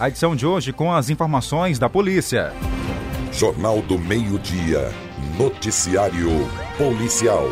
A edição de hoje com as informações da polícia. Jornal do Meio-Dia. Noticiário Policial.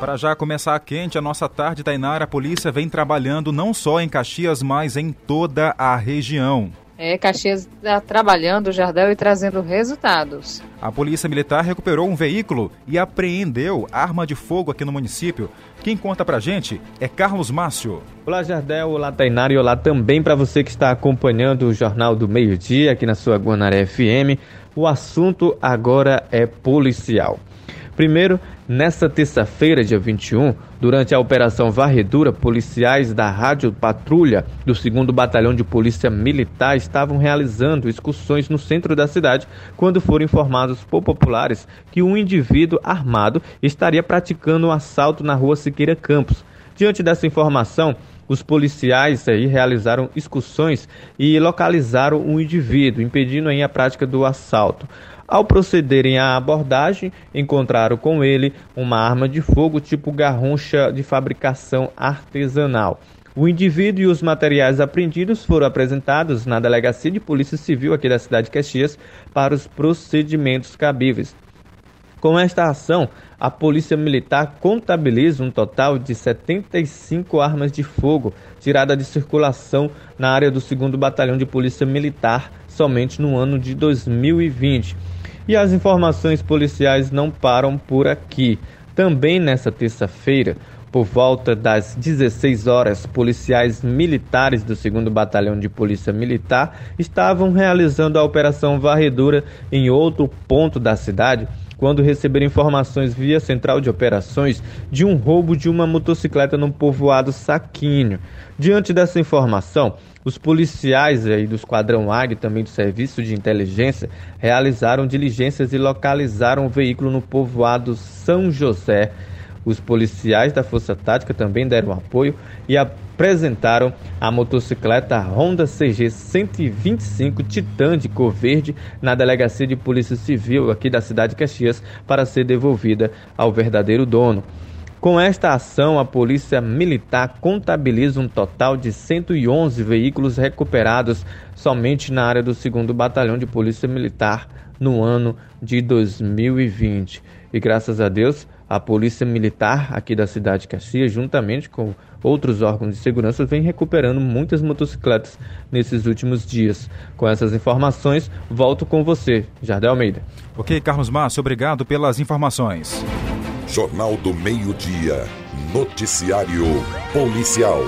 Para já começar quente, a nossa tarde, Tainara, a polícia vem trabalhando não só em Caxias, mas em toda a região. É, Caxias está trabalhando, Jardel, e trazendo resultados. A Polícia Militar recuperou um veículo e apreendeu arma de fogo aqui no município. Quem conta pra gente é Carlos Márcio. Olá, Jardel. Olá, Tainara. E olá também para você que está acompanhando o Jornal do Meio Dia aqui na sua Guanaré FM. O assunto agora é policial. Primeiro, nesta terça-feira, dia 21, durante a Operação Varredura, policiais da Rádio Patrulha do 2 Batalhão de Polícia Militar estavam realizando excursões no centro da cidade quando foram informados por populares que um indivíduo armado estaria praticando um assalto na rua Siqueira Campos. Diante dessa informação, os policiais aí realizaram excursões e localizaram um indivíduo, impedindo aí a prática do assalto. Ao procederem à abordagem, encontraram com ele uma arma de fogo tipo garruncha de fabricação artesanal. O indivíduo e os materiais apreendidos foram apresentados na Delegacia de Polícia Civil aqui da cidade de Caxias para os procedimentos cabíveis. Com esta ação, a Polícia Militar contabiliza um total de 75 armas de fogo tiradas de circulação na área do 2 Batalhão de Polícia Militar somente no ano de 2020. E as informações policiais não param por aqui. Também nessa terça-feira, por volta das 16 horas, policiais militares do 2 Batalhão de Polícia Militar estavam realizando a Operação Varredura em outro ponto da cidade quando receberam informações via central de operações de um roubo de uma motocicleta no povoado Saquinho. Diante dessa informação, os policiais aí do Esquadrão Águia também do Serviço de Inteligência realizaram diligências e localizaram o veículo no povoado São José. Os policiais da Força Tática também deram apoio e apresentaram a motocicleta Honda CG 125 Titan de cor verde na Delegacia de Polícia Civil aqui da cidade de Caxias para ser devolvida ao verdadeiro dono. Com esta ação, a Polícia Militar contabiliza um total de 111 veículos recuperados somente na área do 2 Batalhão de Polícia Militar no ano de 2020. E graças a Deus, a Polícia Militar aqui da cidade de Caxias, juntamente com outros órgãos de segurança, vem recuperando muitas motocicletas nesses últimos dias. Com essas informações, volto com você, Jardel Almeida. Ok, Carlos Márcio, obrigado pelas informações. Jornal do Meio-Dia. Noticiário Policial.